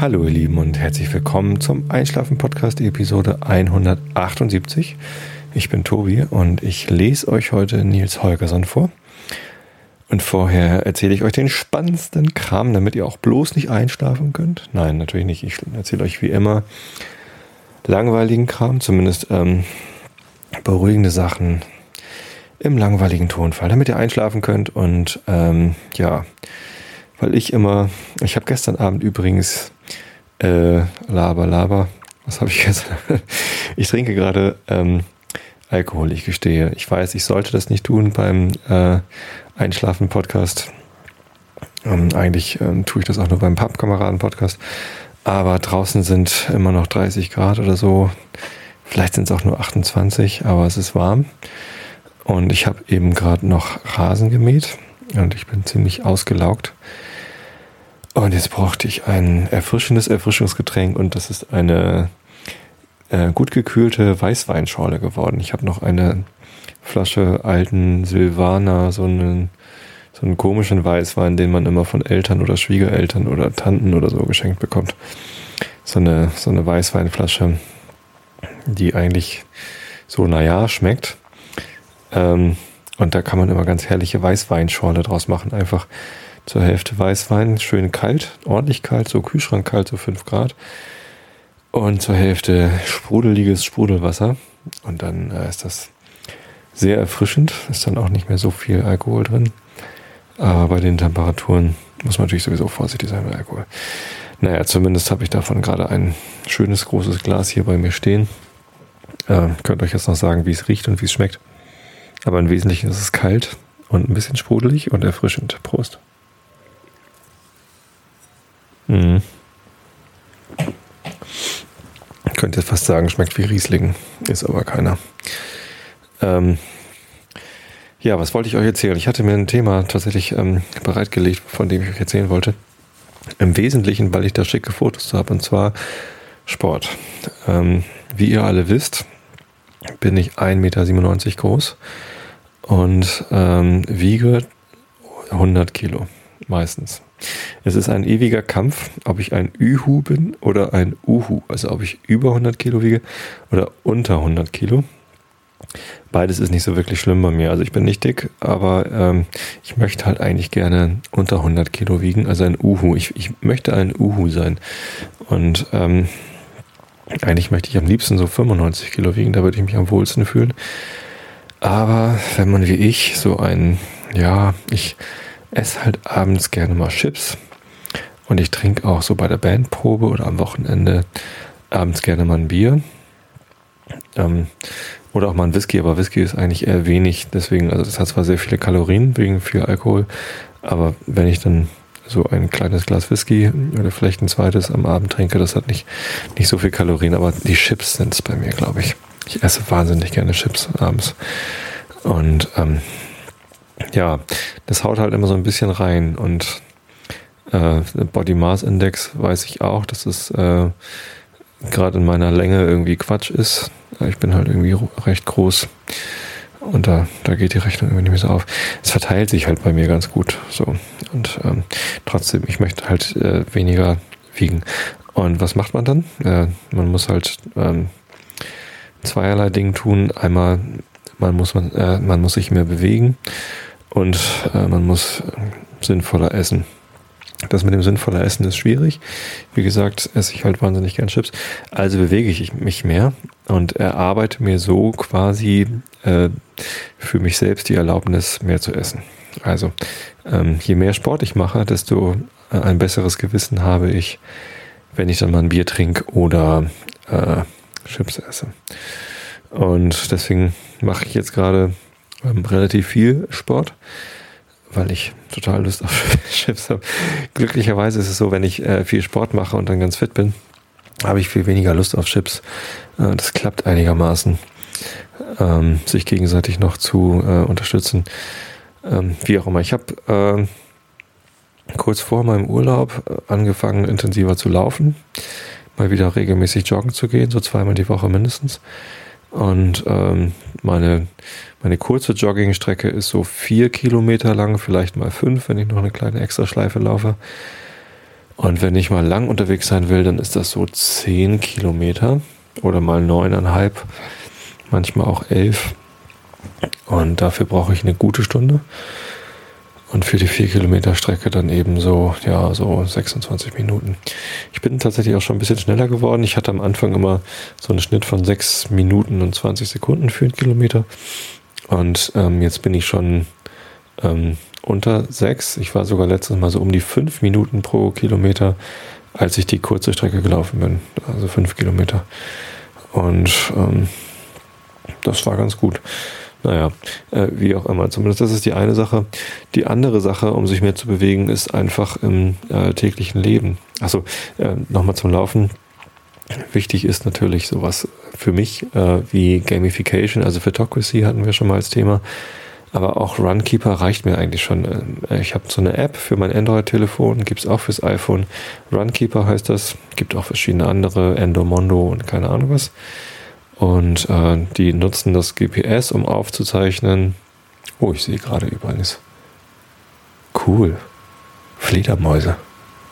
Hallo ihr Lieben und herzlich willkommen zum Einschlafen Podcast Episode 178. Ich bin Tobi und ich lese euch heute Nils Holgersson vor. Und vorher erzähle ich euch den spannendsten Kram, damit ihr auch bloß nicht einschlafen könnt. Nein, natürlich nicht. Ich erzähle euch wie immer langweiligen Kram, zumindest ähm, beruhigende Sachen im langweiligen Tonfall, damit ihr einschlafen könnt. Und ähm, ja, weil ich immer, ich habe gestern Abend übrigens äh, Laber, Laber, was habe ich jetzt? ich trinke gerade ähm, Alkohol, ich gestehe. Ich weiß, ich sollte das nicht tun beim äh, Einschlafen-Podcast. Ähm, eigentlich ähm, tue ich das auch nur beim Pappkameraden-Podcast. Aber draußen sind immer noch 30 Grad oder so. Vielleicht sind es auch nur 28, aber es ist warm. Und ich habe eben gerade noch Rasen gemäht und ich bin ziemlich ausgelaugt. Und jetzt brauchte ich ein erfrischendes Erfrischungsgetränk und das ist eine äh, gut gekühlte Weißweinschorle geworden. Ich habe noch eine Flasche alten Silvaner, so einen, so einen komischen Weißwein, den man immer von Eltern oder Schwiegereltern oder Tanten oder so geschenkt bekommt. So eine, so eine Weißweinflasche, die eigentlich so, naja, schmeckt. Ähm, und da kann man immer ganz herrliche Weißweinschorle draus machen. Einfach zur Hälfte Weißwein, schön kalt, ordentlich kalt, so Kühlschrank kalt, so 5 Grad. Und zur Hälfte sprudeliges Sprudelwasser. Und dann äh, ist das sehr erfrischend. Ist dann auch nicht mehr so viel Alkohol drin. Aber bei den Temperaturen muss man natürlich sowieso vorsichtig sein mit Alkohol. Naja, zumindest habe ich davon gerade ein schönes großes Glas hier bei mir stehen. Äh, könnt euch jetzt noch sagen, wie es riecht und wie es schmeckt. Aber im Wesentlichen ist es kalt und ein bisschen sprudelig und erfrischend. Prost. Mhm. Ich könnte fast sagen, schmeckt wie Riesling, ist aber keiner. Ähm, ja, was wollte ich euch erzählen? Ich hatte mir ein Thema tatsächlich ähm, bereitgelegt, von dem ich euch erzählen wollte. Im Wesentlichen, weil ich da schicke Fotos habe, und zwar Sport. Ähm, wie ihr alle wisst, bin ich 1,97 Meter groß und ähm, wiege 100 Kilo meistens. Es ist ein ewiger Kampf, ob ich ein Ühu bin oder ein Uhu, also ob ich über 100 Kilo wiege oder unter 100 Kilo. Beides ist nicht so wirklich schlimm bei mir. Also ich bin nicht dick, aber ähm, ich möchte halt eigentlich gerne unter 100 Kilo wiegen, also ein Uhu. Ich, ich möchte ein Uhu sein. Und ähm, eigentlich möchte ich am liebsten so 95 Kilo wiegen, da würde ich mich am wohlsten fühlen. Aber wenn man wie ich so ein, ja, ich esse halt abends gerne mal Chips und ich trinke auch so bei der Bandprobe oder am Wochenende abends gerne mal ein Bier. Ähm, oder auch mal ein Whisky, aber Whisky ist eigentlich eher wenig. Deswegen, also das hat zwar sehr viele Kalorien wegen viel Alkohol, aber wenn ich dann so ein kleines Glas Whisky oder vielleicht ein zweites am Abend trinke, das hat nicht, nicht so viel Kalorien, aber die Chips sind es bei mir, glaube ich. Ich esse wahnsinnig gerne Chips abends. Und ähm, ja, das haut halt immer so ein bisschen rein. Und äh, Body Mass Index weiß ich auch, dass es äh, gerade in meiner Länge irgendwie Quatsch ist. Ich bin halt irgendwie recht groß. Und da, da geht die Rechnung irgendwie nicht mehr so auf. Es verteilt sich halt bei mir ganz gut. So. Und ähm, trotzdem, ich möchte halt äh, weniger wiegen. Und was macht man dann? Äh, man muss halt ähm, zweierlei Dinge tun. Einmal, man muss, man, äh, man muss sich mehr bewegen und äh, man muss äh, sinnvoller essen. Das mit dem sinnvoller Essen ist schwierig. Wie gesagt, esse ich halt wahnsinnig gern Chips. Also bewege ich mich mehr und erarbeite mir so quasi äh, für mich selbst die Erlaubnis, mehr zu essen. Also ähm, je mehr Sport ich mache, desto äh, ein besseres Gewissen habe ich, wenn ich dann mal ein Bier trinke oder äh, Chips esse. Und deswegen mache ich jetzt gerade ähm, relativ viel Sport, weil ich total Lust auf Chips habe. Glücklicherweise ist es so, wenn ich äh, viel Sport mache und dann ganz fit bin, habe ich viel weniger Lust auf Chips. Äh, das klappt einigermaßen, ähm, sich gegenseitig noch zu äh, unterstützen. Ähm, wie auch immer. Ich habe äh, kurz vor meinem Urlaub äh, angefangen, intensiver zu laufen mal wieder regelmäßig joggen zu gehen, so zweimal die Woche mindestens. Und ähm, meine, meine kurze Joggingstrecke ist so vier Kilometer lang, vielleicht mal fünf, wenn ich noch eine kleine Extraschleife laufe. Und wenn ich mal lang unterwegs sein will, dann ist das so 10 Kilometer oder mal neuneinhalb, manchmal auch elf. Und dafür brauche ich eine gute Stunde. Und für die 4 Kilometer Strecke dann eben so, ja, so 26 Minuten. Ich bin tatsächlich auch schon ein bisschen schneller geworden. Ich hatte am Anfang immer so einen Schnitt von 6 Minuten und 20 Sekunden für einen Kilometer. Und ähm, jetzt bin ich schon ähm, unter 6. Ich war sogar letztes Mal so um die 5 Minuten pro Kilometer, als ich die kurze Strecke gelaufen bin. Also 5 Kilometer. Und ähm, das war ganz gut. Naja, äh, wie auch immer. Zumindest das ist die eine Sache. Die andere Sache, um sich mehr zu bewegen, ist einfach im äh, täglichen Leben. Achso, äh, nochmal zum Laufen. Wichtig ist natürlich sowas für mich äh, wie Gamification, also Photocracy hatten wir schon mal als Thema. Aber auch Runkeeper reicht mir eigentlich schon. Äh, ich habe so eine App für mein Android-Telefon, gibt es auch fürs iPhone. Runkeeper heißt das. Gibt auch verschiedene andere, Endomondo und keine Ahnung was. Und äh, die nutzen das GPS, um aufzuzeichnen. Oh, ich sehe gerade übrigens. Cool. Fledermäuse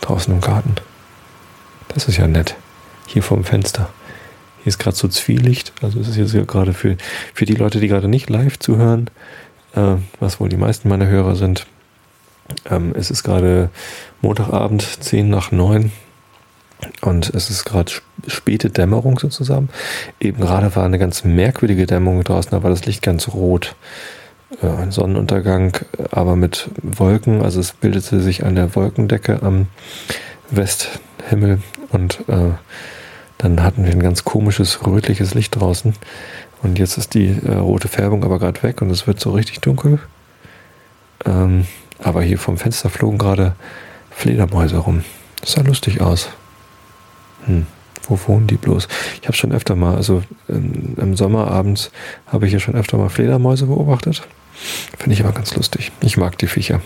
draußen im Garten. Das ist ja nett. Hier vorm Fenster. Hier ist gerade so Zwielicht. Also es ist jetzt gerade für, für die Leute, die gerade nicht live zuhören, äh, was wohl die meisten meiner Hörer sind. Ähm, es ist gerade Montagabend, 10 nach 9. Und es ist gerade späte Dämmerung sozusagen. Eben gerade war eine ganz merkwürdige Dämmerung draußen, da war das Licht ganz rot. Ein Sonnenuntergang, aber mit Wolken. Also es bildete sich eine Wolkendecke am Westhimmel und äh, dann hatten wir ein ganz komisches rötliches Licht draußen. Und jetzt ist die äh, rote Färbung aber gerade weg und es wird so richtig dunkel. Ähm, aber hier vom Fenster flogen gerade Fledermäuse rum. Das sah lustig aus. Hm, wo wohnen die bloß? Ich habe schon öfter mal, also im, im Sommer abends habe ich hier schon öfter mal Fledermäuse beobachtet. Finde ich aber ganz lustig. Ich mag die Viecher.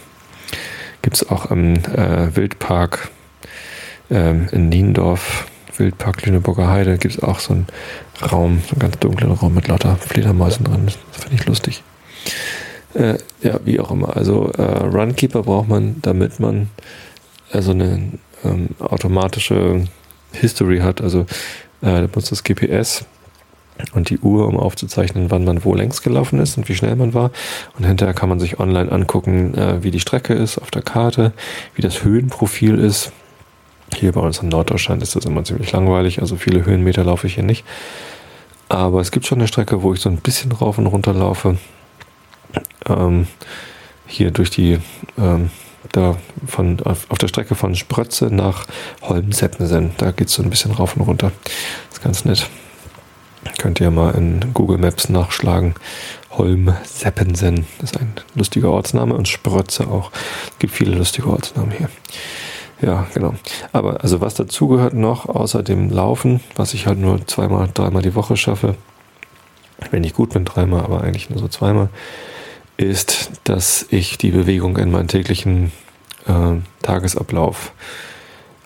Gibt es auch im äh, Wildpark ähm, in Niendorf, Wildpark Lüneburger Heide, gibt es auch so einen Raum, so einen ganz dunklen Raum mit lauter Fledermäusen drin. Das finde ich lustig. Äh, ja, wie auch immer. Also äh, Runkeeper braucht man, damit man also eine ähm, automatische History hat. Also äh, nutzt das GPS und die Uhr, um aufzuzeichnen, wann man wo längs gelaufen ist und wie schnell man war. Und hinterher kann man sich online angucken, äh, wie die Strecke ist auf der Karte, wie das Höhenprofil ist. Hier bei uns in Norddeutschland ist das immer ziemlich langweilig, also viele Höhenmeter laufe ich hier nicht. Aber es gibt schon eine Strecke, wo ich so ein bisschen rauf und runter laufe. Ähm, hier durch die ähm, da von, auf, auf der Strecke von Sprötze nach Holmseppensen. Da geht es so ein bisschen rauf und runter. Das ist ganz nett. Könnt ihr mal in Google Maps nachschlagen. Holmseppensen. Ist ein lustiger Ortsname und Sprötze auch. Es gibt viele lustige Ortsnamen hier. Ja, genau. Aber also was dazugehört noch, außer dem Laufen, was ich halt nur zweimal, dreimal die Woche schaffe, wenn ich gut bin, dreimal, aber eigentlich nur so zweimal, ist, dass ich die Bewegung in meinen täglichen äh, Tagesablauf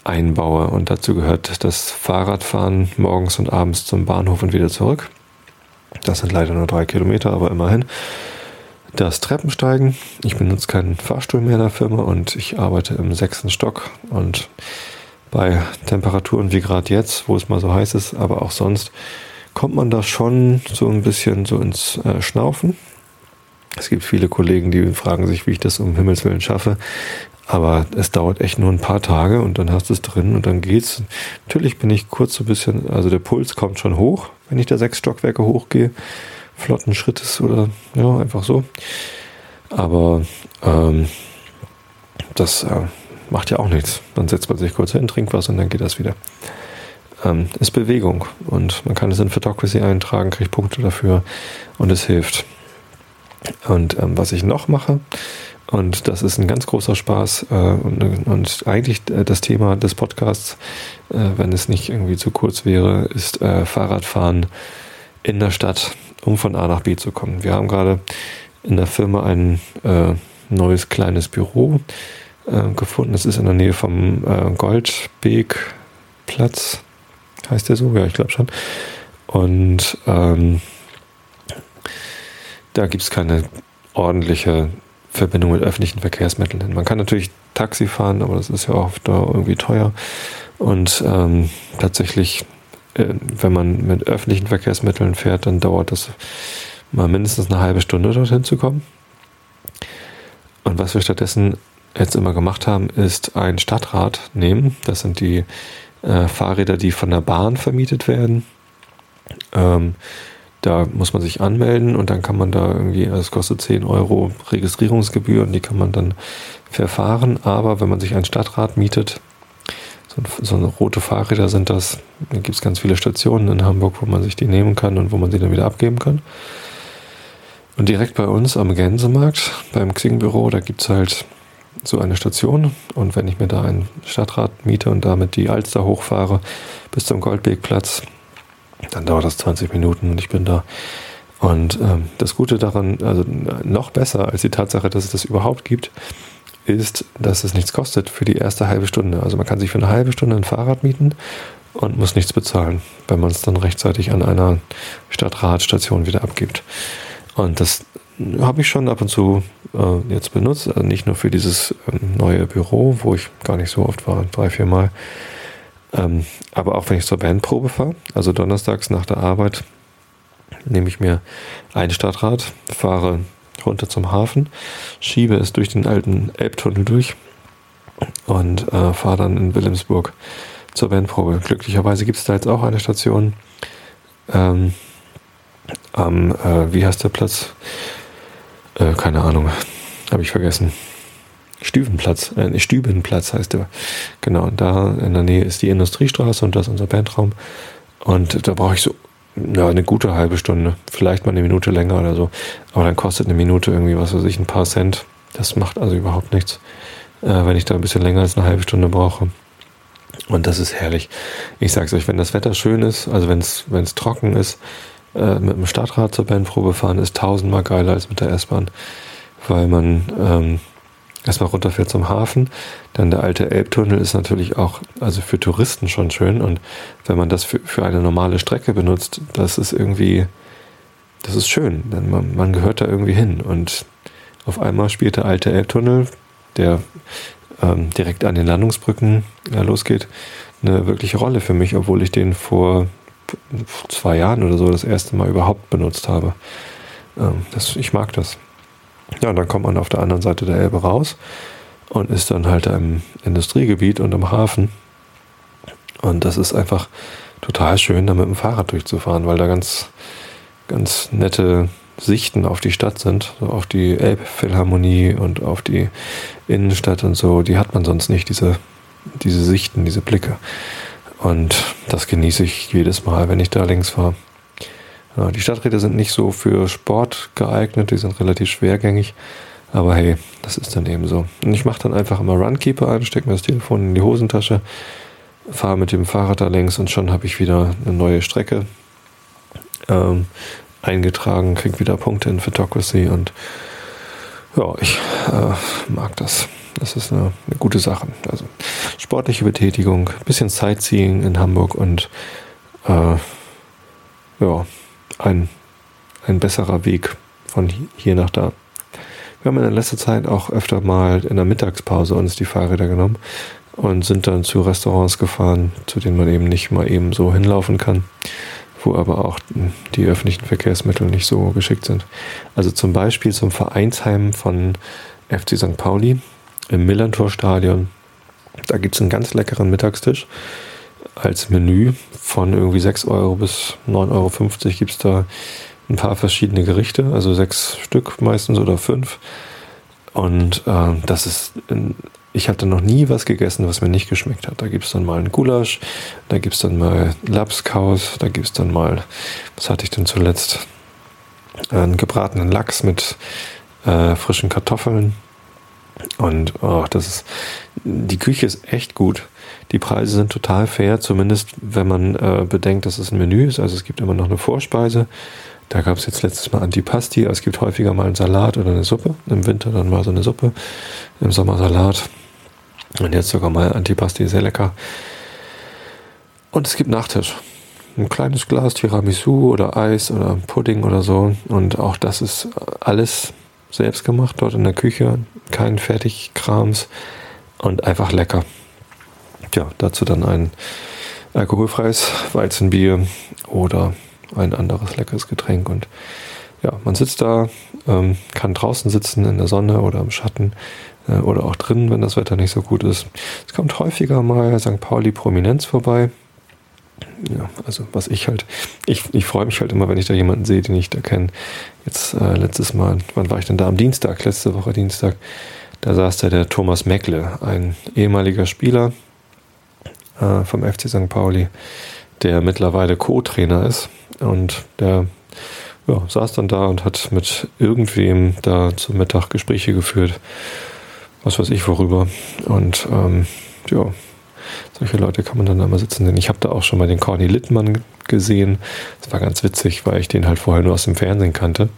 einbaue. Und dazu gehört das Fahrradfahren morgens und abends zum Bahnhof und wieder zurück. Das sind leider nur drei Kilometer, aber immerhin. Das Treppensteigen. Ich benutze keinen Fahrstuhl mehr in der Firma und ich arbeite im sechsten Stock. Und bei Temperaturen wie gerade jetzt, wo es mal so heiß ist, aber auch sonst, kommt man da schon so ein bisschen so ins äh, Schnaufen. Es gibt viele Kollegen, die fragen sich, wie ich das um Himmels Willen schaffe. Aber es dauert echt nur ein paar Tage und dann hast du es drin und dann geht's. Natürlich bin ich kurz so ein bisschen, also der Puls kommt schon hoch, wenn ich da sechs Stockwerke hochgehe. Flotten Schrittes oder ja, einfach so. Aber ähm, das äh, macht ja auch nichts. Dann setzt man sich kurz hin, trinkt was und dann geht das wieder. Ähm, ist Bewegung und man kann es in Photocracy eintragen, kriegt Punkte dafür und es hilft. Und ähm, was ich noch mache, und das ist ein ganz großer Spaß äh, und, und, eigentlich äh, das Thema des Podcasts, äh, wenn es nicht irgendwie zu kurz wäre, ist äh, Fahrradfahren in der Stadt, um von A nach B zu kommen. Wir haben gerade in der Firma ein äh, neues kleines Büro äh, gefunden. Es ist in der Nähe vom Goldbeekplatz, heißt der so? Ja, ich glaube schon. Und ähm, da gibt es keine ordentliche Verbindung mit öffentlichen Verkehrsmitteln. Man kann natürlich Taxi fahren, aber das ist ja oft irgendwie teuer. Und ähm, tatsächlich, äh, wenn man mit öffentlichen Verkehrsmitteln fährt, dann dauert das mal mindestens eine halbe Stunde dorthin zu kommen. Und was wir stattdessen jetzt immer gemacht haben, ist ein Stadtrad nehmen. Das sind die äh, Fahrräder, die von der Bahn vermietet werden. Ähm, da muss man sich anmelden und dann kann man da irgendwie, es kostet 10 Euro Registrierungsgebühr und die kann man dann verfahren. Aber wenn man sich ein Stadtrad mietet, so, so rote Fahrräder sind das, da gibt es ganz viele Stationen in Hamburg, wo man sich die nehmen kann und wo man sie dann wieder abgeben kann. Und direkt bei uns am Gänsemarkt, beim Xing-Büro, da gibt es halt so eine Station. Und wenn ich mir da ein Stadtrad miete und damit die Alster hochfahre bis zum Goldwegplatz, dann dauert das 20 Minuten und ich bin da. Und ähm, das Gute daran, also noch besser als die Tatsache, dass es das überhaupt gibt, ist, dass es nichts kostet für die erste halbe Stunde. Also man kann sich für eine halbe Stunde ein Fahrrad mieten und muss nichts bezahlen, wenn man es dann rechtzeitig an einer Stadtradstation wieder abgibt. Und das habe ich schon ab und zu äh, jetzt benutzt. Also nicht nur für dieses ähm, neue Büro, wo ich gar nicht so oft war, drei, vier Mal. Ähm, aber auch wenn ich zur Bandprobe fahre, also donnerstags nach der Arbeit, nehme ich mir ein Stadtrad, fahre runter zum Hafen, schiebe es durch den alten Elbtunnel durch und äh, fahre dann in Wilhelmsburg zur Bandprobe. Glücklicherweise gibt es da jetzt auch eine Station. Ähm, am, äh, wie heißt der Platz? Äh, keine Ahnung, habe ich vergessen. Stübenplatz, äh, Stübenplatz heißt der. Genau, da in der Nähe ist die Industriestraße und das ist unser Bandraum. Und da brauche ich so ja, eine gute halbe Stunde, vielleicht mal eine Minute länger oder so. Aber dann kostet eine Minute irgendwie, was weiß ich, ein paar Cent. Das macht also überhaupt nichts, äh, wenn ich da ein bisschen länger als eine halbe Stunde brauche. Und das ist herrlich. Ich sag's euch, wenn das Wetter schön ist, also wenn es trocken ist, äh, mit dem Stadtrad zur Bandprobe fahren ist tausendmal geiler als mit der S-Bahn, weil man ähm, erstmal runterfährt zum Hafen. Dann der alte Elbtunnel ist natürlich auch, also für Touristen schon schön. Und wenn man das für, für eine normale Strecke benutzt, das ist irgendwie, das ist schön. Denn man, man gehört da irgendwie hin. Und auf einmal spielt der alte Elbtunnel, der ähm, direkt an den Landungsbrücken äh, losgeht, eine wirkliche Rolle für mich, obwohl ich den vor zwei Jahren oder so das erste Mal überhaupt benutzt habe. Ähm, das, ich mag das. Ja, und dann kommt man auf der anderen Seite der Elbe raus und ist dann halt im Industriegebiet und im Hafen. Und das ist einfach total schön, da mit dem Fahrrad durchzufahren, weil da ganz, ganz nette Sichten auf die Stadt sind, so auf die Elbphilharmonie und auf die Innenstadt und so. Die hat man sonst nicht, diese, diese Sichten, diese Blicke. Und das genieße ich jedes Mal, wenn ich da links fahre. Ja, die Stadträder sind nicht so für Sport geeignet, die sind relativ schwergängig. Aber hey, das ist dann eben so. Und ich mache dann einfach immer Runkeeper ein, stecke mir das Telefon in die Hosentasche, fahre mit dem Fahrrad da längs und schon habe ich wieder eine neue Strecke ähm, eingetragen, kriege wieder Punkte in Photocracy und ja, ich äh, mag das. Das ist eine, eine, gute Sache. Also sportliche Betätigung, bisschen Sightseeing in Hamburg und äh, ja, ein, ein besserer Weg von hier nach da. Wir haben in letzter Zeit auch öfter mal in der Mittagspause uns die Fahrräder genommen und sind dann zu Restaurants gefahren, zu denen man eben nicht mal eben so hinlaufen kann, wo aber auch die öffentlichen Verkehrsmittel nicht so geschickt sind. Also zum Beispiel zum Vereinsheim von FC St. Pauli im Millantor-Stadion. Da gibt es einen ganz leckeren Mittagstisch als Menü von irgendwie 6 Euro bis 9,50 Euro gibt es da ein paar verschiedene Gerichte, also sechs Stück meistens oder fünf. Und äh, das ist, ich hatte noch nie was gegessen, was mir nicht geschmeckt hat. Da gibt es dann mal einen Gulasch, da gibt es dann mal Lapskaus, da gibt es dann mal, was hatte ich denn zuletzt? Einen gebratenen Lachs mit äh, frischen Kartoffeln. Und oh, das ist, die Küche ist echt gut. Die Preise sind total fair, zumindest wenn man äh, bedenkt, dass es ein Menü ist. Also es gibt immer noch eine Vorspeise. Da gab es jetzt letztes Mal Antipasti, aber es gibt häufiger mal einen Salat oder eine Suppe. Im Winter dann mal so eine Suppe, im Sommer Salat. Und jetzt sogar mal Antipasti, sehr lecker. Und es gibt Nachtisch. Ein kleines Glas Tiramisu oder Eis oder Pudding oder so. Und auch das ist alles selbst gemacht dort in der Küche. Kein Fertigkrams. und einfach lecker. Ja, dazu dann ein alkoholfreies Weizenbier oder ein anderes leckeres Getränk. Und ja, man sitzt da, ähm, kann draußen sitzen in der Sonne oder im Schatten äh, oder auch drin, wenn das Wetter nicht so gut ist. Es kommt häufiger mal St. Pauli Prominenz vorbei. Ja, also was ich halt, ich, ich freue mich halt immer, wenn ich da jemanden sehe, den ich da kenne. Jetzt äh, letztes Mal, wann war ich denn da? Am Dienstag, letzte Woche Dienstag, da saß da der Thomas Meckle, ein ehemaliger Spieler äh, vom FC St. Pauli, der mittlerweile Co-Trainer ist und der ja, saß dann da und hat mit irgendwem da zum Mittag Gespräche geführt. Was weiß ich worüber. Und ähm, ja, solche Leute kann man dann da mal sitzen sehen. Ich habe da auch schon mal den Corny Littmann gesehen. Das war ganz witzig, weil ich den halt vorher nur aus dem Fernsehen kannte.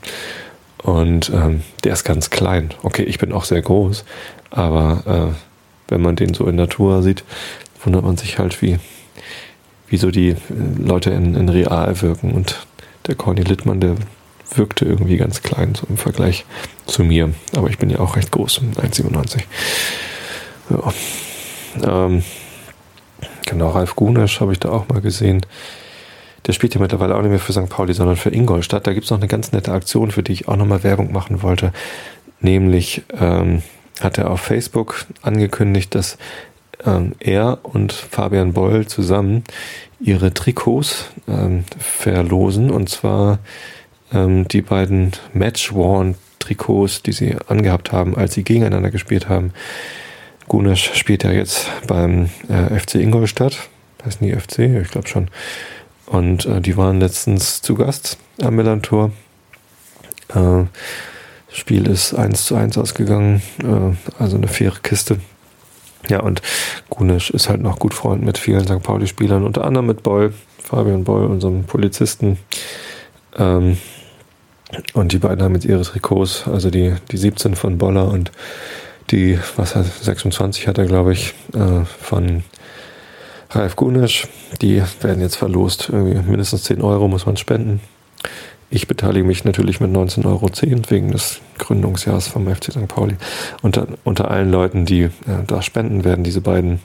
Und ähm, der ist ganz klein. Okay, ich bin auch sehr groß, aber äh, wenn man den so in Natur sieht, wundert man sich halt, wie, wie so die äh, Leute in, in real wirken. Und der Corny Littmann, der wirkte irgendwie ganz klein so im Vergleich zu mir. Aber ich bin ja auch recht groß, 1,97. Ja. Ähm, genau, Ralf Gunesch habe ich da auch mal gesehen. Der spielt ja mittlerweile auch nicht mehr für St. Pauli, sondern für Ingolstadt. Da gibt es noch eine ganz nette Aktion, für die ich auch nochmal Werbung machen wollte. Nämlich ähm, hat er auf Facebook angekündigt, dass ähm, er und Fabian Boll zusammen ihre Trikots ähm, verlosen. Und zwar ähm, die beiden Match-Worn-Trikots, die sie angehabt haben, als sie gegeneinander gespielt haben. Gunesch spielt ja jetzt beim äh, FC Ingolstadt. Heißt nie FC? Ich glaube schon. Und äh, die waren letztens zu Gast am Millantor. Äh, Spiel ist 1 zu 1 ausgegangen, äh, also eine faire Kiste. Ja, und Gunesch ist halt noch gut Freund mit vielen St. Pauli-Spielern, unter anderem mit Boll, Fabian Boll, unserem Polizisten. Ähm, und die beiden haben jetzt ihre Trikots, also die, die 17 von Boller und die, was hat, 26 hat er, glaube ich, äh, von Ralf Gunesch. Die werden jetzt verlost. Irgendwie mindestens 10 Euro muss man spenden. Ich beteilige mich natürlich mit 19,10 Euro wegen des Gründungsjahres vom FC St. Pauli. Unter, unter allen Leuten, die äh, da spenden, werden diese beiden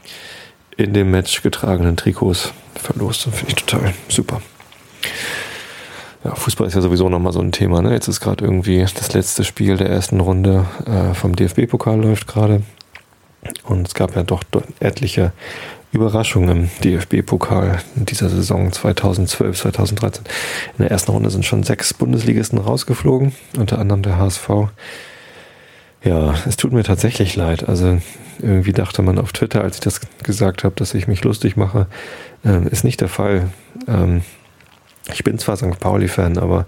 in dem Match getragenen Trikots verlost. Finde ich total super. Ja, Fußball ist ja sowieso nochmal so ein Thema. Ne? Jetzt ist gerade irgendwie das letzte Spiel der ersten Runde äh, vom DFB-Pokal läuft gerade. Und es gab ja doch etliche Überraschungen im DFB-Pokal in dieser Saison 2012, 2013. In der ersten Runde sind schon sechs Bundesligisten rausgeflogen, unter anderem der HSV. Ja, es tut mir tatsächlich leid. Also irgendwie dachte man auf Twitter, als ich das gesagt habe, dass ich mich lustig mache, äh, ist nicht der Fall. Ähm, ich bin zwar St. Pauli-Fan, aber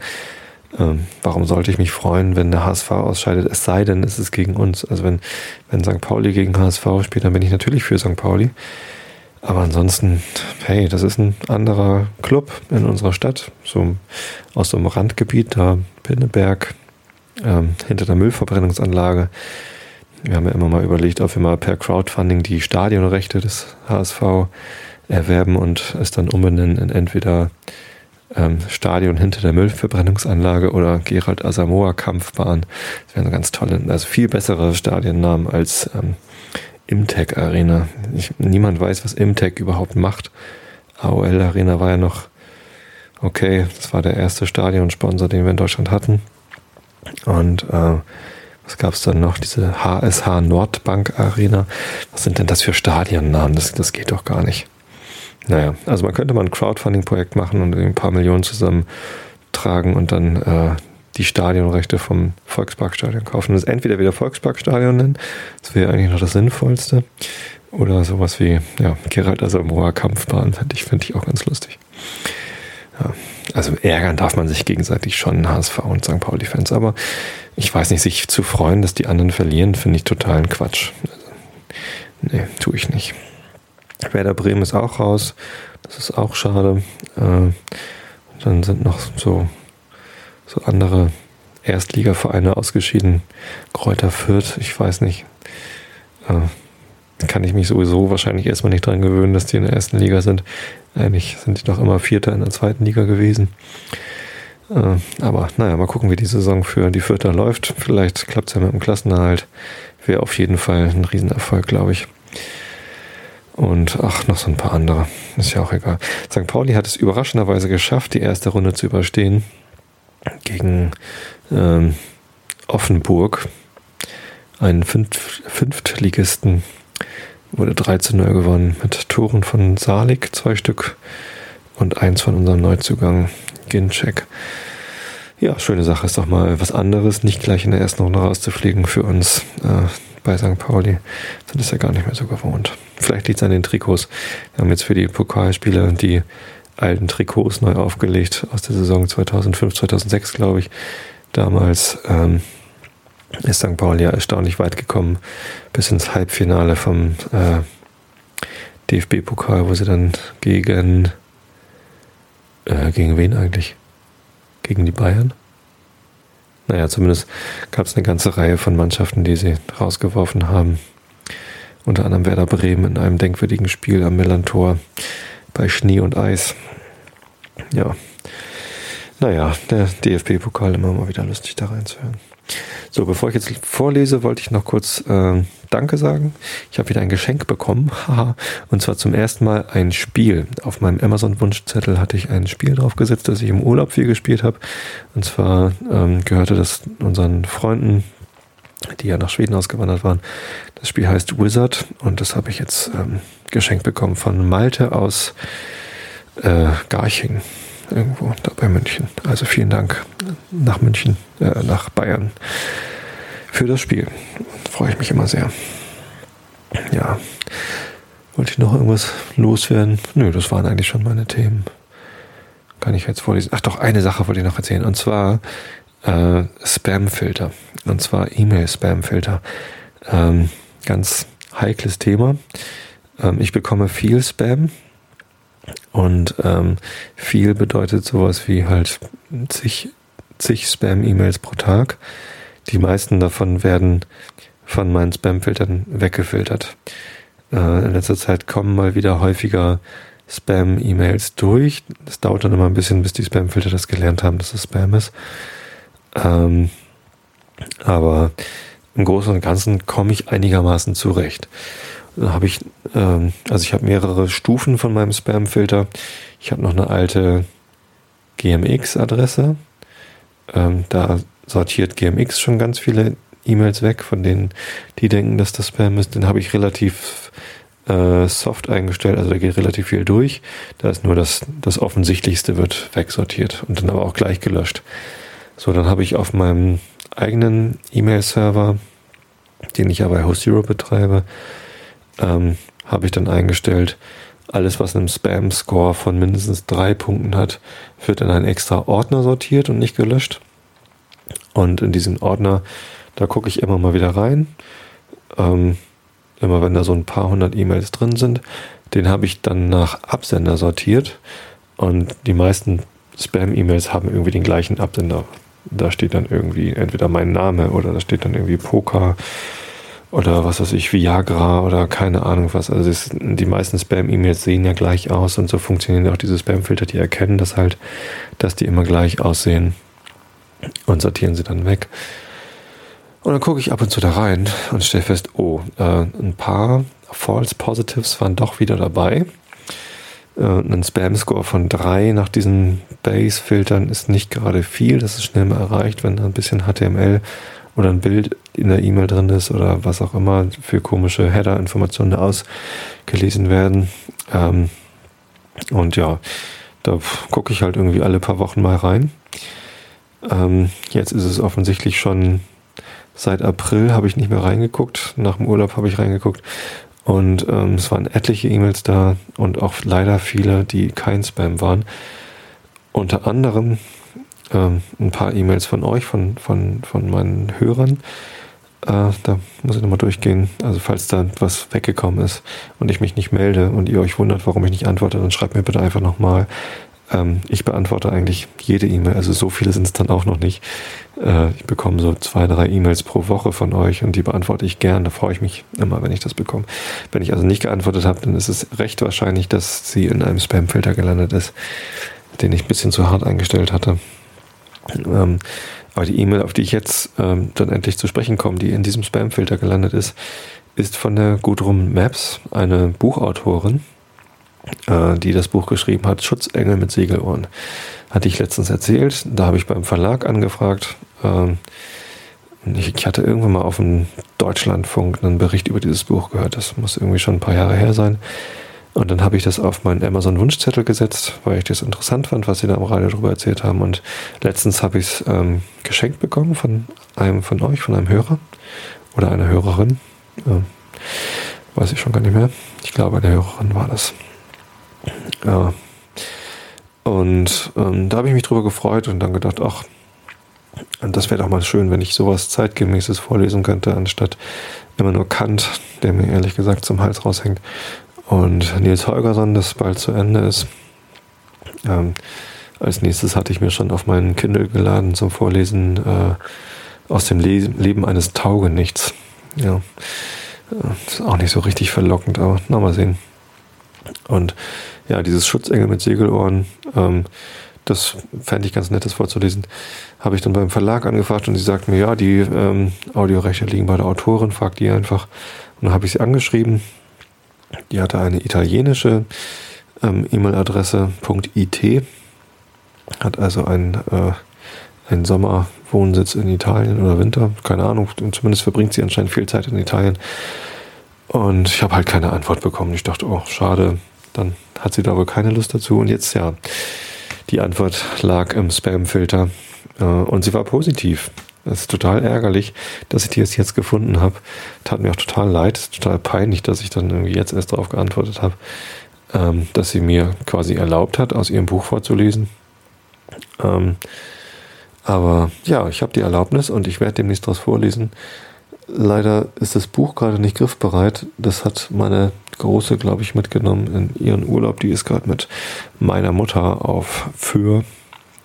ähm, warum sollte ich mich freuen, wenn der HSV ausscheidet? Es sei denn, es ist gegen uns. Also wenn, wenn St. Pauli gegen HSV spielt, dann bin ich natürlich für St. Pauli. Aber ansonsten, hey, das ist ein anderer Club in unserer Stadt, so aus so einem Randgebiet, da Pinneberg, ähm, hinter der Müllverbrennungsanlage. Wir haben ja immer mal überlegt, ob wir mal per Crowdfunding die Stadionrechte des HSV erwerben und es dann umbenennen in entweder ähm, Stadion hinter der Müllverbrennungsanlage oder Gerald Asamoah Kampfbahn. Das wären ganz tolle, also viel bessere Stadionnamen als ähm, Imtech Arena. Ich, niemand weiß, was Imtech überhaupt macht. AOL Arena war ja noch okay. Das war der erste Stadionsponsor, den wir in Deutschland hatten. Und äh, was gab es dann noch? Diese HSH Nordbank Arena. Was sind denn das für Stadionnamen? Das, das geht doch gar nicht. Naja, also man könnte mal ein Crowdfunding-Projekt machen und ein paar Millionen zusammentragen und dann äh, die Stadionrechte vom Volksparkstadion kaufen und es entweder wieder Volksparkstadion nennen, das wäre eigentlich noch das Sinnvollste, oder sowas wie ja, Gerald Asamoah Kampfbahn, fände ich, find ich auch ganz lustig. Ja, also ärgern darf man sich gegenseitig schon, HSV und St. Pauli-Fans, aber ich weiß nicht, sich zu freuen, dass die anderen verlieren, finde ich totalen Quatsch. Also, nee, tue ich nicht. Werder Bremen ist auch raus. Das ist auch schade. Äh, dann sind noch so, so andere Erstligavereine ausgeschieden. Kräuter Fürth, ich weiß nicht. Äh, kann ich mich sowieso wahrscheinlich erstmal nicht dran gewöhnen, dass die in der ersten Liga sind. Eigentlich sind die doch immer Vierter in der zweiten Liga gewesen. Äh, aber naja, mal gucken, wie die Saison für die Vierter läuft. Vielleicht klappt es ja mit dem Klassenerhalt. wäre auf jeden Fall ein Riesenerfolg, glaube ich. Und ach, noch so ein paar andere. Ist ja auch egal. St. Pauli hat es überraschenderweise geschafft, die erste Runde zu überstehen gegen ähm, Offenburg, einen Fünf Fünftligisten. Wurde 3 zu 0 gewonnen mit Toren von Salik, zwei Stück, und eins von unserem Neuzugang Ginczek. Ja, schöne Sache ist doch mal was anderes, nicht gleich in der ersten Runde rauszufliegen für uns äh, bei St. Pauli. Sind es ja gar nicht mehr so gewohnt. Vielleicht liegt es an den Trikots. Wir haben jetzt für die Pokalspiele die alten Trikots neu aufgelegt aus der Saison 2005, 2006, glaube ich. Damals ähm, ist St. Pauli ja erstaunlich weit gekommen, bis ins Halbfinale vom äh, DFB-Pokal, wo sie dann gegen äh, gegen wen eigentlich? Gegen die Bayern? Naja, zumindest gab es eine ganze Reihe von Mannschaften, die sie rausgeworfen haben. Unter anderem Werder Bremen in einem denkwürdigen Spiel am Millantor bei Schnee und Eis. Ja. Naja, der DFB-Pokal immer mal wieder lustig da reinzuhören. So, bevor ich jetzt vorlese, wollte ich noch kurz äh, Danke sagen. Ich habe wieder ein Geschenk bekommen. und zwar zum ersten Mal ein Spiel. Auf meinem Amazon-Wunschzettel hatte ich ein Spiel draufgesetzt, das ich im Urlaub viel gespielt habe. Und zwar ähm, gehörte das unseren Freunden, die ja nach Schweden ausgewandert waren. Das Spiel heißt Wizard und das habe ich jetzt ähm, geschenkt bekommen von Malte aus äh, Garching irgendwo da bei München. Also vielen Dank nach München, äh, nach Bayern für das Spiel. Freue ich mich immer sehr. Ja. Wollte ich noch irgendwas loswerden? Nö, das waren eigentlich schon meine Themen. Kann ich jetzt vorlesen? Ach doch, eine Sache wollte ich noch erzählen. Und zwar äh, Spam-Filter. Und zwar E-Mail-Spam-Filter. Ähm, ganz heikles Thema. Ähm, ich bekomme viel Spam und ähm, viel bedeutet sowas wie halt zig, zig Spam-E-Mails pro Tag. Die meisten davon werden von meinen Spam-Filtern weggefiltert. Äh, in letzter Zeit kommen mal wieder häufiger Spam-E-Mails durch. Es dauert dann immer ein bisschen, bis die Spam-Filter das gelernt haben, dass es Spam ist. Ähm, aber im Großen und Ganzen komme ich einigermaßen zurecht habe ich, ähm, also ich habe mehrere Stufen von meinem Spam-Filter. Ich habe noch eine alte GMX-Adresse. Ähm, da sortiert GMX schon ganz viele E-Mails weg, von denen die denken, dass das Spam ist. Den habe ich relativ äh, soft eingestellt, also da geht relativ viel durch. Da ist nur das, das Offensichtlichste wird wegsortiert und dann aber auch gleich gelöscht. So, dann habe ich auf meinem eigenen E-Mail-Server, den ich ja bei HostZero betreibe, ähm, habe ich dann eingestellt, alles, was einen Spam-Score von mindestens drei Punkten hat, wird in einen extra Ordner sortiert und nicht gelöscht. Und in diesen Ordner, da gucke ich immer mal wieder rein. Ähm, immer wenn da so ein paar hundert E-Mails drin sind, den habe ich dann nach Absender sortiert. Und die meisten Spam-E-Mails haben irgendwie den gleichen Absender. Da steht dann irgendwie entweder mein Name oder da steht dann irgendwie Poker oder was weiß ich, Viagra oder keine Ahnung was. Also es, die meisten Spam-E-Mails sehen ja gleich aus und so funktionieren auch diese Spam-Filter, die erkennen das halt, dass die immer gleich aussehen und sortieren sie dann weg. Und dann gucke ich ab und zu da rein und stelle fest, oh, äh, ein paar False Positives waren doch wieder dabei. Äh, ein Spam-Score von drei nach diesen Base-Filtern ist nicht gerade viel. Das ist schnell mal erreicht, wenn da ein bisschen HTML oder ein Bild in der E-Mail drin ist oder was auch immer für komische Header-Informationen ausgelesen werden. Ähm, und ja, da gucke ich halt irgendwie alle paar Wochen mal rein. Ähm, jetzt ist es offensichtlich schon seit April habe ich nicht mehr reingeguckt. Nach dem Urlaub habe ich reingeguckt. Und ähm, es waren etliche E-Mails da und auch leider viele, die kein Spam waren. Unter anderem ähm, ein paar E-Mails von euch, von, von, von meinen Hörern. Äh, da muss ich nochmal durchgehen. Also falls da was weggekommen ist und ich mich nicht melde und ihr euch wundert, warum ich nicht antworte, dann schreibt mir bitte einfach nochmal. Ähm, ich beantworte eigentlich jede E-Mail, also so viele sind es dann auch noch nicht. Äh, ich bekomme so zwei, drei E-Mails pro Woche von euch und die beantworte ich gern. Da freue ich mich immer, wenn ich das bekomme. Wenn ich also nicht geantwortet habe, dann ist es recht wahrscheinlich, dass sie in einem Spam-Filter gelandet ist, den ich ein bisschen zu hart eingestellt hatte. Ähm, Aber die E-Mail, auf die ich jetzt ähm, dann endlich zu sprechen komme, die in diesem Spamfilter gelandet ist, ist von der Gudrun Maps, eine Buchautorin, äh, die das Buch geschrieben hat, Schutzengel mit Segelohren. Hatte ich letztens erzählt. Da habe ich beim Verlag angefragt. Ähm, ich hatte irgendwann mal auf dem Deutschlandfunk einen Bericht über dieses Buch gehört. Das muss irgendwie schon ein paar Jahre her sein. Und dann habe ich das auf meinen Amazon-Wunschzettel gesetzt, weil ich das interessant fand, was sie da am Radio darüber erzählt haben. Und letztens habe ich es ähm, geschenkt bekommen von einem von euch, von einem Hörer oder einer Hörerin. Ähm, weiß ich schon gar nicht mehr. Ich glaube, eine Hörerin war das. Ja. Und ähm, da habe ich mich drüber gefreut und dann gedacht, ach, das wäre doch mal schön, wenn ich sowas zeitgemäßes vorlesen könnte, anstatt immer nur Kant, der mir ehrlich gesagt zum Hals raushängt. Und Nils Holgersson, das bald zu Ende ist. Ähm, als nächstes hatte ich mir schon auf meinen Kindle geladen zum Vorlesen äh, aus dem Le Leben eines Taugenichts. Ja, äh, ist auch nicht so richtig verlockend, aber na mal sehen. Und ja, dieses Schutzengel mit Segelohren, ähm, das fände ich ganz nett, das vorzulesen. Habe ich dann beim Verlag angefragt und sie sagten mir, ja, die ähm, Audiorechte liegen bei der Autorin, fragt die einfach. Und dann habe ich sie angeschrieben. Die hatte eine italienische ähm, E-Mail-Adresse .it, hat also einen, äh, einen Sommerwohnsitz in Italien oder Winter, keine Ahnung, zumindest verbringt sie anscheinend viel Zeit in Italien. Und ich habe halt keine Antwort bekommen. Ich dachte, oh, schade, dann hat sie da wohl keine Lust dazu. Und jetzt ja, die Antwort lag im Spam-Filter äh, und sie war positiv. Das ist total ärgerlich, dass ich die jetzt, gefunden habe. Tat mir auch total leid, total peinlich, dass ich dann irgendwie jetzt erst darauf geantwortet habe, ähm, dass sie mir quasi erlaubt hat, aus ihrem Buch vorzulesen. Ähm, aber ja, ich habe die Erlaubnis und ich werde demnächst daraus vorlesen. Leider ist das Buch gerade nicht griffbereit. Das hat meine Große, glaube ich, mitgenommen in ihren Urlaub. Die ist gerade mit meiner Mutter auf Föhr,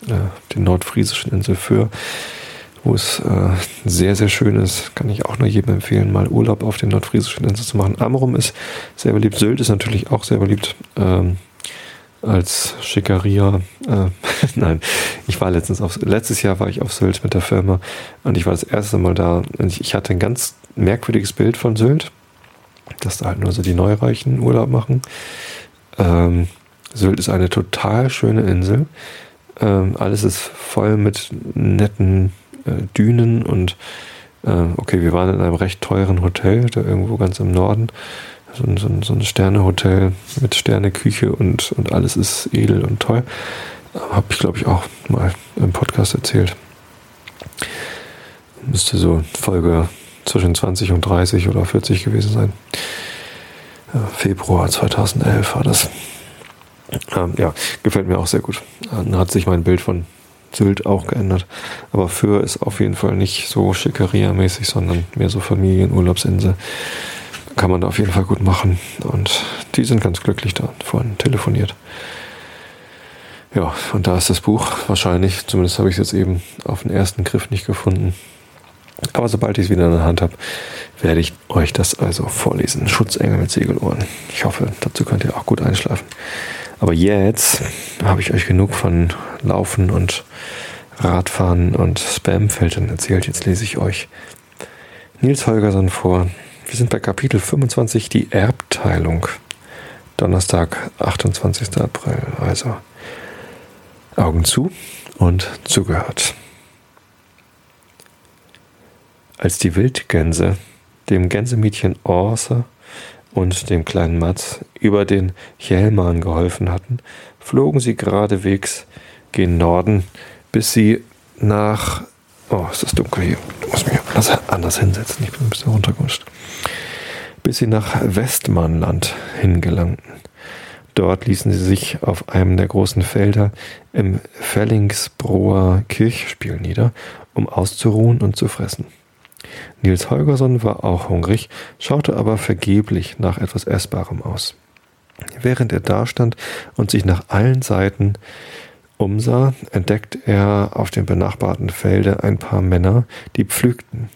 äh, den nordfriesischen Insel Föhr, wo es äh, sehr, sehr schön ist. Kann ich auch nur jedem empfehlen, mal Urlaub auf den nordfriesischen Inseln zu machen. Amrum ist sehr beliebt. Sylt ist natürlich auch sehr beliebt. Ähm, als Schickeria. Äh, nein, ich war letztens auf, letztes Jahr war ich auf Sylt mit der Firma und ich war das erste Mal da. Ich, ich hatte ein ganz merkwürdiges Bild von Sylt, dass da halt nur so die Neureichen Urlaub machen. Ähm, Sylt ist eine total schöne Insel. Ähm, alles ist voll mit netten äh, Dünen und äh, okay, wir waren in einem recht teuren Hotel, da irgendwo ganz im Norden so ein, so ein, so ein Sternehotel mit Sterneküche und, und alles ist edel und toll. Habe ich, glaube ich, auch mal im Podcast erzählt. Müsste so Folge zwischen 20 und 30 oder 40 gewesen sein. Februar 2011 war das. Ähm, ja, gefällt mir auch sehr gut. Dann hat sich mein Bild von Sylt auch geändert. Aber für ist auf jeden Fall nicht so schickeria-mäßig, sondern mehr so Familienurlaubsinsel kann man da auf jeden Fall gut machen. Und die sind ganz glücklich da, vorhin telefoniert. Ja, und da ist das Buch wahrscheinlich, zumindest habe ich es jetzt eben auf den ersten Griff nicht gefunden. Aber sobald ich es wieder in der Hand habe, werde ich euch das also vorlesen. Schutzengel mit Segelohren. Ich hoffe, dazu könnt ihr auch gut einschlafen. Aber jetzt habe ich euch genug von Laufen und Radfahren und Spamfeldern erzählt. Jetzt lese ich euch Nils Holgersson vor, wir sind bei Kapitel 25, die Erbteilung. Donnerstag, 28. April. Also Augen zu und zugehört. Als die Wildgänse dem Gänsemädchen Orse und dem kleinen Mats über den Jelman geholfen hatten, flogen sie geradewegs gen Norden, bis sie nach Oh, ist das dunkel hier. Ich muss mich anders hinsetzen. Ich bin ein bisschen runtergerutscht. Bis sie nach Westmannland hingelangten. Dort ließen sie sich auf einem der großen Felder im Fellingsbroer Kirchspiel nieder, um auszuruhen und zu fressen. Nils Holgersson war auch hungrig, schaute aber vergeblich nach etwas Essbarem aus. Während er dastand und sich nach allen Seiten umsah, entdeckt er auf dem benachbarten Felde ein paar Männer, die pflügten.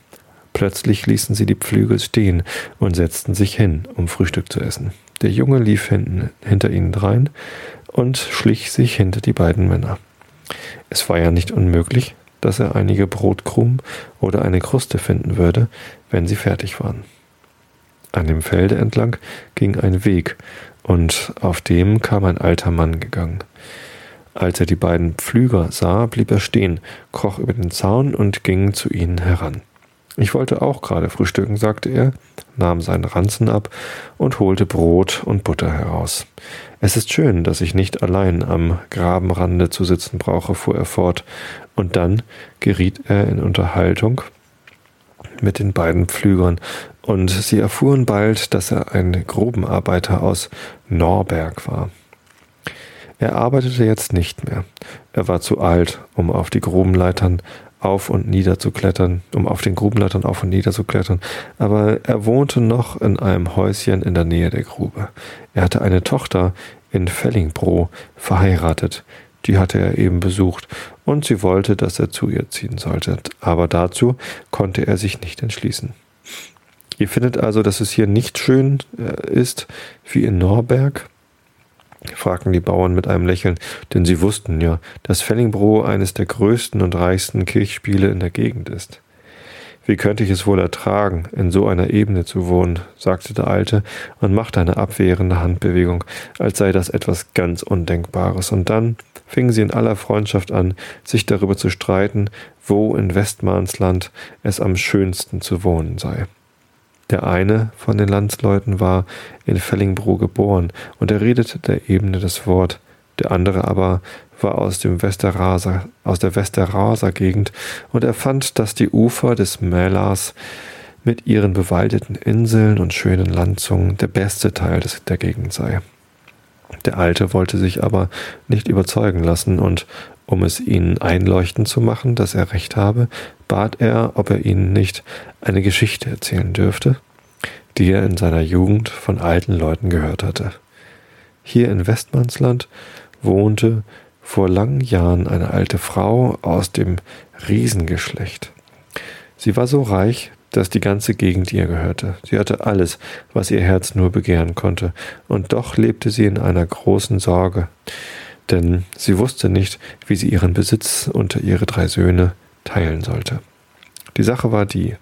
Plötzlich ließen sie die Pflüge stehen und setzten sich hin, um Frühstück zu essen. Der Junge lief hinten, hinter ihnen drein und schlich sich hinter die beiden Männer. Es war ja nicht unmöglich, dass er einige Brotkrumen oder eine Kruste finden würde, wenn sie fertig waren. An dem Felde entlang ging ein Weg, und auf dem kam ein alter Mann gegangen. Als er die beiden Pflüger sah, blieb er stehen, kroch über den Zaun und ging zu ihnen heran. Ich wollte auch gerade frühstücken, sagte er, nahm seinen Ranzen ab und holte Brot und Butter heraus. Es ist schön, dass ich nicht allein am Grabenrande zu sitzen brauche, fuhr er fort, und dann geriet er in Unterhaltung mit den beiden Pflügern, und sie erfuhren bald, dass er ein Grubenarbeiter aus Norberg war. Er arbeitete jetzt nicht mehr. Er war zu alt, um auf die Grubenleitern auf und nieder zu klettern, um auf den Grubenleitern auf und nieder zu klettern, aber er wohnte noch in einem Häuschen in der Nähe der Grube. Er hatte eine Tochter in Fellingbro verheiratet, die hatte er eben besucht, und sie wollte, dass er zu ihr ziehen sollte, aber dazu konnte er sich nicht entschließen. Ihr findet also, dass es hier nicht schön äh, ist wie in Norberg? Fragten die Bauern mit einem Lächeln, denn sie wussten ja, dass Fellingbro eines der größten und reichsten Kirchspiele in der Gegend ist. Wie könnte ich es wohl ertragen, in so einer Ebene zu wohnen, sagte der Alte und machte eine abwehrende Handbewegung, als sei das etwas ganz Undenkbares, und dann fingen sie in aller Freundschaft an, sich darüber zu streiten, wo in Westmansland es am schönsten zu wohnen sei. Der eine von den Landsleuten war in Fellingbro geboren und er redete der Ebene das Wort, der andere aber war aus dem Westeraser, aus der Westeraser Gegend und er fand, dass die Ufer des Mälars mit ihren bewaldeten Inseln und schönen Landzungen der beste Teil des, der Gegend sei. Der Alte wollte sich aber nicht überzeugen lassen und um es ihnen einleuchten zu machen, dass er recht habe, bat er, ob er ihnen nicht eine Geschichte erzählen dürfte, die er in seiner Jugend von alten Leuten gehört hatte. Hier in Westmannsland wohnte vor langen Jahren eine alte Frau aus dem Riesengeschlecht. Sie war so reich, dass die ganze Gegend ihr gehörte. Sie hatte alles, was ihr Herz nur begehren konnte, und doch lebte sie in einer großen Sorge denn sie wusste nicht, wie sie ihren Besitz unter ihre drei Söhne teilen sollte. Die Sache war die,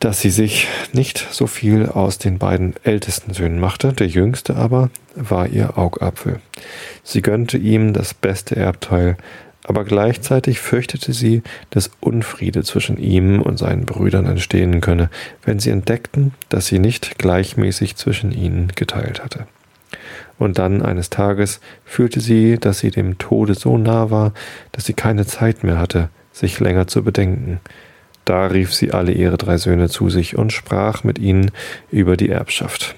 dass sie sich nicht so viel aus den beiden ältesten Söhnen machte, der jüngste aber war ihr Augapfel. Sie gönnte ihm das beste Erbteil, aber gleichzeitig fürchtete sie, dass Unfriede zwischen ihm und seinen Brüdern entstehen könne, wenn sie entdeckten, dass sie nicht gleichmäßig zwischen ihnen geteilt hatte und dann eines Tages fühlte sie, dass sie dem Tode so nah war, dass sie keine Zeit mehr hatte, sich länger zu bedenken. Da rief sie alle ihre drei Söhne zu sich und sprach mit ihnen über die Erbschaft.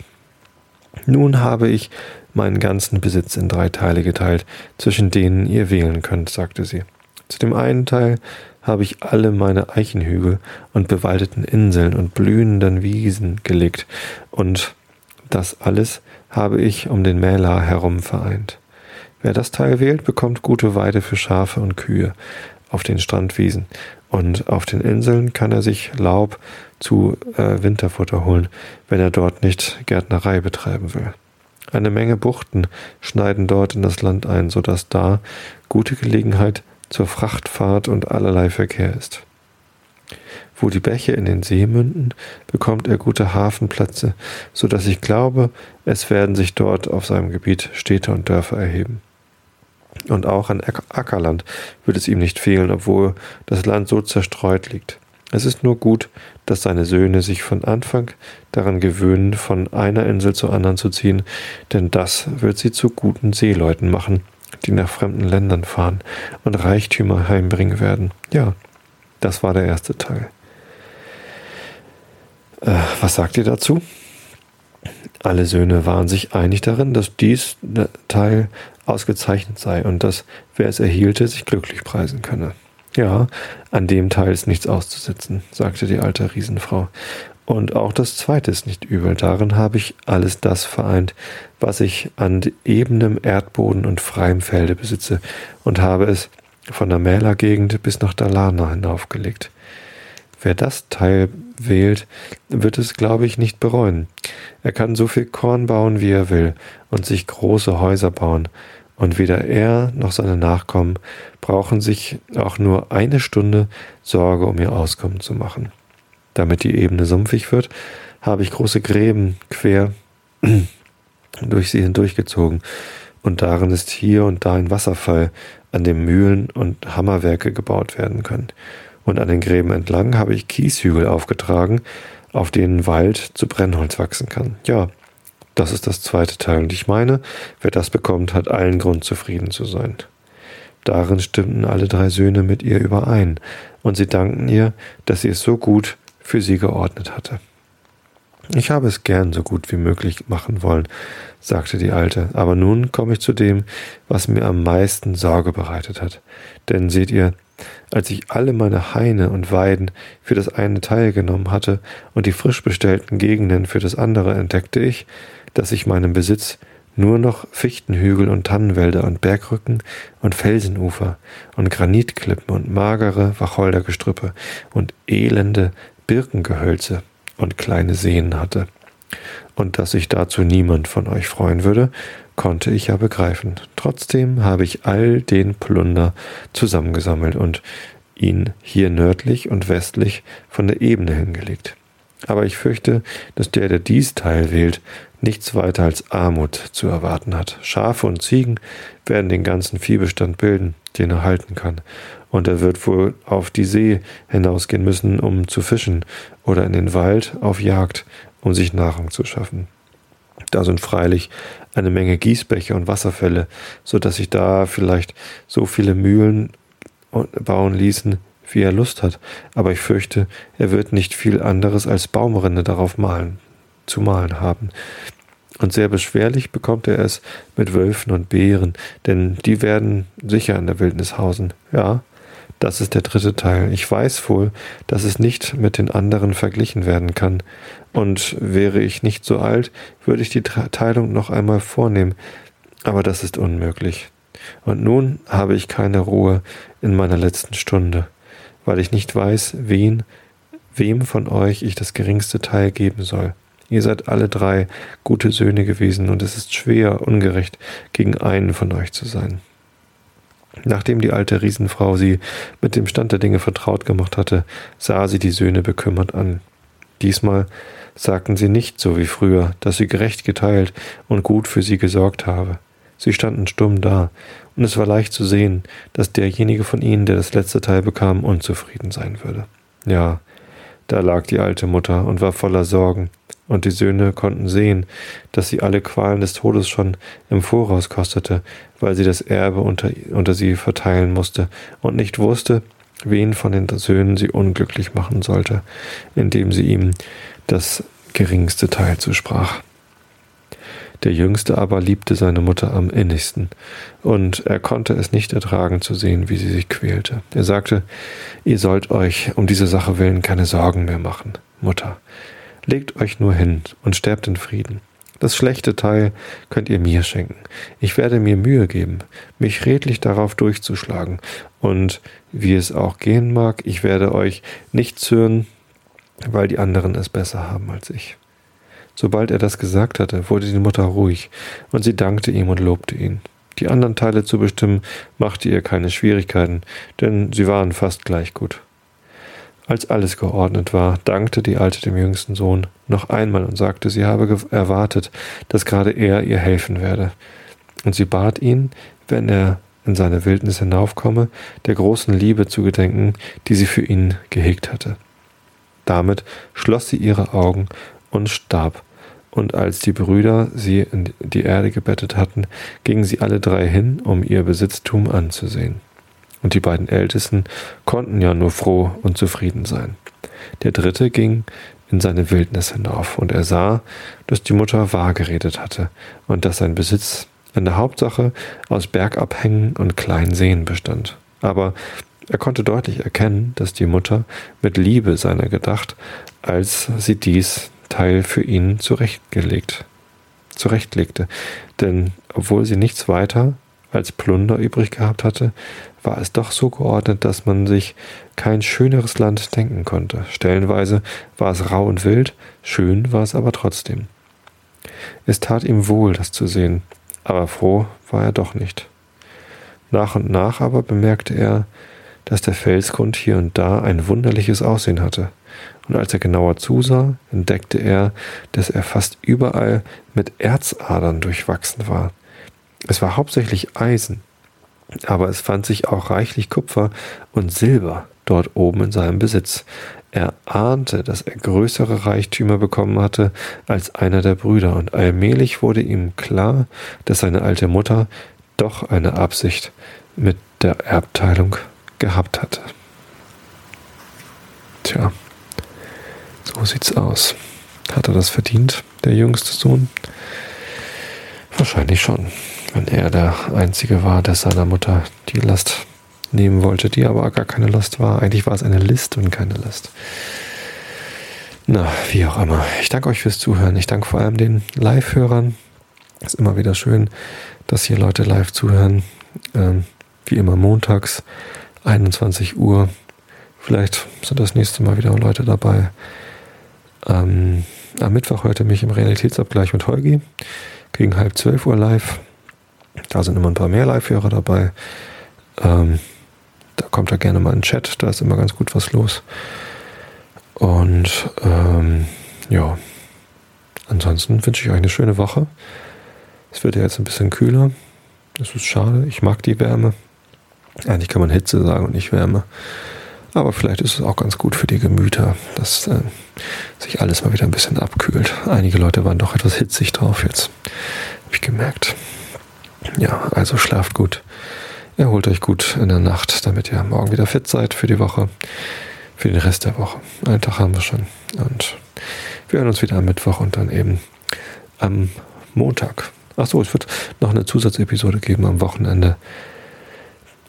Nun habe ich meinen ganzen Besitz in drei Teile geteilt, zwischen denen ihr wählen könnt, sagte sie. Zu dem einen Teil habe ich alle meine Eichenhügel und bewaldeten Inseln und blühenden Wiesen gelegt, und das alles habe ich um den Mälar herum vereint. Wer das Teil wählt, bekommt gute Weide für Schafe und Kühe auf den Strandwiesen. Und auf den Inseln kann er sich Laub zu äh, Winterfutter holen, wenn er dort nicht Gärtnerei betreiben will. Eine Menge Buchten schneiden dort in das Land ein, so dass da gute Gelegenheit zur Frachtfahrt und allerlei Verkehr ist. Wo die Bäche in den See münden, bekommt er gute Hafenplätze, so dass ich glaube, es werden sich dort auf seinem Gebiet Städte und Dörfer erheben. Und auch an Ackerland wird es ihm nicht fehlen, obwohl das Land so zerstreut liegt. Es ist nur gut, dass seine Söhne sich von Anfang daran gewöhnen, von einer Insel zur anderen zu ziehen, denn das wird sie zu guten Seeleuten machen, die nach fremden Ländern fahren und Reichtümer heimbringen werden. Ja, das war der erste Teil. Äh, was sagt ihr dazu? Alle Söhne waren sich einig darin, dass dies Teil ausgezeichnet sei und dass, wer es erhielte, sich glücklich preisen könne. Ja, an dem Teil ist nichts auszusetzen, sagte die alte Riesenfrau. Und auch das zweite ist nicht übel. Darin habe ich alles das vereint, was ich an ebenem Erdboden und freiem Felde besitze, und habe es von der Mälergegend bis nach Dalarna hinaufgelegt. Wer das Teil wählt, wird es, glaube ich, nicht bereuen. Er kann so viel Korn bauen, wie er will, und sich große Häuser bauen, und weder er noch seine Nachkommen brauchen sich auch nur eine Stunde Sorge um ihr Auskommen zu machen. Damit die Ebene sumpfig wird, habe ich große Gräben quer durch sie hindurchgezogen, und darin ist hier und da ein Wasserfall, an dem Mühlen und Hammerwerke gebaut werden können. Und an den Gräben entlang habe ich Kieshügel aufgetragen, auf denen Wald zu Brennholz wachsen kann. Ja, das ist das zweite Teil. Und ich meine, wer das bekommt, hat allen Grund zufrieden zu sein. Darin stimmten alle drei Söhne mit ihr überein, und sie dankten ihr, dass sie es so gut für sie geordnet hatte. Ich habe es gern so gut wie möglich machen wollen, sagte die Alte, aber nun komme ich zu dem, was mir am meisten Sorge bereitet hat. Denn seht ihr, als ich alle meine Haine und Weiden für das eine Teil genommen hatte und die frisch bestellten Gegenden für das andere, entdeckte ich, dass ich meinem Besitz nur noch Fichtenhügel und Tannenwälder und Bergrücken und Felsenufer und Granitklippen und magere Wacholdergestrüppe und elende Birkengehölze und kleine Seen hatte. Und dass sich dazu niemand von euch freuen würde, konnte ich ja begreifen. Trotzdem habe ich all den Plunder zusammengesammelt und ihn hier nördlich und westlich von der Ebene hingelegt. Aber ich fürchte, dass der, der dies Teil wählt, nichts weiter als Armut zu erwarten hat. Schafe und Ziegen werden den ganzen Viehbestand bilden, den er halten kann, und er wird wohl auf die See hinausgehen müssen, um zu fischen, oder in den Wald auf Jagd, um sich Nahrung zu schaffen. Da sind freilich eine Menge Gießbäche und Wasserfälle, so dass sich da vielleicht so viele Mühlen bauen ließen, wie er Lust hat, aber ich fürchte, er wird nicht viel anderes als Baumrinde darauf malen, zu malen haben. Und sehr beschwerlich bekommt er es mit Wölfen und Bären, denn die werden sicher in der Wildnis hausen. Ja, das ist der dritte Teil. Ich weiß wohl, dass es nicht mit den anderen verglichen werden kann. Und wäre ich nicht so alt, würde ich die Teilung noch einmal vornehmen. Aber das ist unmöglich. Und nun habe ich keine Ruhe in meiner letzten Stunde weil ich nicht weiß, wen, wem von euch ich das geringste Teil geben soll. Ihr seid alle drei gute Söhne gewesen, und es ist schwer, ungerecht gegen einen von euch zu sein. Nachdem die alte Riesenfrau sie mit dem Stand der Dinge vertraut gemacht hatte, sah sie die Söhne bekümmert an. Diesmal sagten sie nicht so wie früher, dass sie gerecht geteilt und gut für sie gesorgt habe. Sie standen stumm da, und es war leicht zu sehen, dass derjenige von ihnen, der das letzte Teil bekam, unzufrieden sein würde. Ja, da lag die alte Mutter und war voller Sorgen, und die Söhne konnten sehen, dass sie alle Qualen des Todes schon im Voraus kostete, weil sie das Erbe unter, unter sie verteilen musste und nicht wusste, wen von den Söhnen sie unglücklich machen sollte, indem sie ihm das geringste Teil zusprach. Der Jüngste aber liebte seine Mutter am innigsten, und er konnte es nicht ertragen zu sehen, wie sie sich quälte. Er sagte, ihr sollt euch um diese Sache willen keine Sorgen mehr machen, Mutter. Legt euch nur hin und sterbt in Frieden. Das schlechte Teil könnt ihr mir schenken. Ich werde mir Mühe geben, mich redlich darauf durchzuschlagen, und wie es auch gehen mag, ich werde euch nicht zürnen, weil die anderen es besser haben als ich. Sobald er das gesagt hatte, wurde die Mutter ruhig, und sie dankte ihm und lobte ihn. Die anderen Teile zu bestimmen, machte ihr keine Schwierigkeiten, denn sie waren fast gleich gut. Als alles geordnet war, dankte die Alte dem jüngsten Sohn noch einmal und sagte, sie habe erwartet, dass gerade er ihr helfen werde. Und sie bat ihn, wenn er in seine Wildnis hinaufkomme, der großen Liebe zu gedenken, die sie für ihn gehegt hatte. Damit schloss sie ihre Augen und starb. Und als die Brüder sie in die Erde gebettet hatten, gingen sie alle drei hin, um ihr Besitztum anzusehen. Und die beiden Ältesten konnten ja nur froh und zufrieden sein. Der dritte ging in seine Wildnis hinauf, und er sah, dass die Mutter wahr geredet hatte und dass sein Besitz in der Hauptsache aus Bergabhängen und kleinen Seen bestand. Aber er konnte deutlich erkennen, dass die Mutter mit Liebe seiner gedacht, als sie dies Teil für ihn zurechtgelegt, zurechtlegte. Denn obwohl sie nichts weiter als Plunder übrig gehabt hatte, war es doch so geordnet, dass man sich kein schöneres Land denken konnte. Stellenweise war es rau und wild, schön war es aber trotzdem. Es tat ihm wohl, das zu sehen, Aber froh war er doch nicht. Nach und nach aber bemerkte er, dass der Felsgrund hier und da ein wunderliches Aussehen hatte. Und als er genauer zusah, entdeckte er, dass er fast überall mit Erzadern durchwachsen war. Es war hauptsächlich Eisen, aber es fand sich auch reichlich Kupfer und Silber dort oben in seinem Besitz. Er ahnte, dass er größere Reichtümer bekommen hatte als einer der Brüder, und allmählich wurde ihm klar, dass seine alte Mutter doch eine Absicht mit der Erbteilung gehabt hatte. Tja, so sieht's aus. Hat er das verdient, der jüngste Sohn? Wahrscheinlich schon, wenn er der Einzige war, der seiner Mutter die Last nehmen wollte, die aber gar keine Last war. Eigentlich war es eine List und keine Last. Na, wie auch immer. Ich danke euch fürs Zuhören. Ich danke vor allem den Live-Hörern. Ist immer wieder schön, dass hier Leute live zuhören. Ähm, wie immer montags, 21 Uhr. Vielleicht sind das nächste Mal wieder Leute dabei. Ähm, am Mittwoch hörte mich im Realitätsabgleich mit Holgi gegen halb zwölf Uhr live. Da sind immer ein paar mehr Live-Hörer dabei. Ähm, da kommt er gerne mal in den Chat, da ist immer ganz gut was los. Und ähm, ja, ansonsten wünsche ich euch eine schöne Woche. Es wird ja jetzt ein bisschen kühler. Das ist schade. Ich mag die Wärme. Eigentlich kann man Hitze sagen und nicht Wärme. Aber vielleicht ist es auch ganz gut für die Gemüter, dass äh, sich alles mal wieder ein bisschen abkühlt. Einige Leute waren doch etwas hitzig drauf jetzt. Habe ich gemerkt. Ja, also schlaft gut. Erholt euch gut in der Nacht, damit ihr morgen wieder fit seid für die Woche, für den Rest der Woche. Einen Tag haben wir schon. Und wir hören uns wieder am Mittwoch und dann eben am Montag. Achso, es wird noch eine Zusatzepisode geben am Wochenende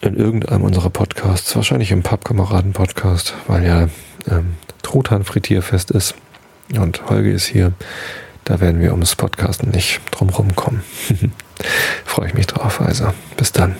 in irgendeinem unserer Podcasts, wahrscheinlich im Pappkameraden-Podcast, weil ja ähm, Truthahn-Frittierfest ist und Holge ist hier. Da werden wir ums Podcasten nicht drumherum kommen. Freue ich mich drauf. Also, bis dann.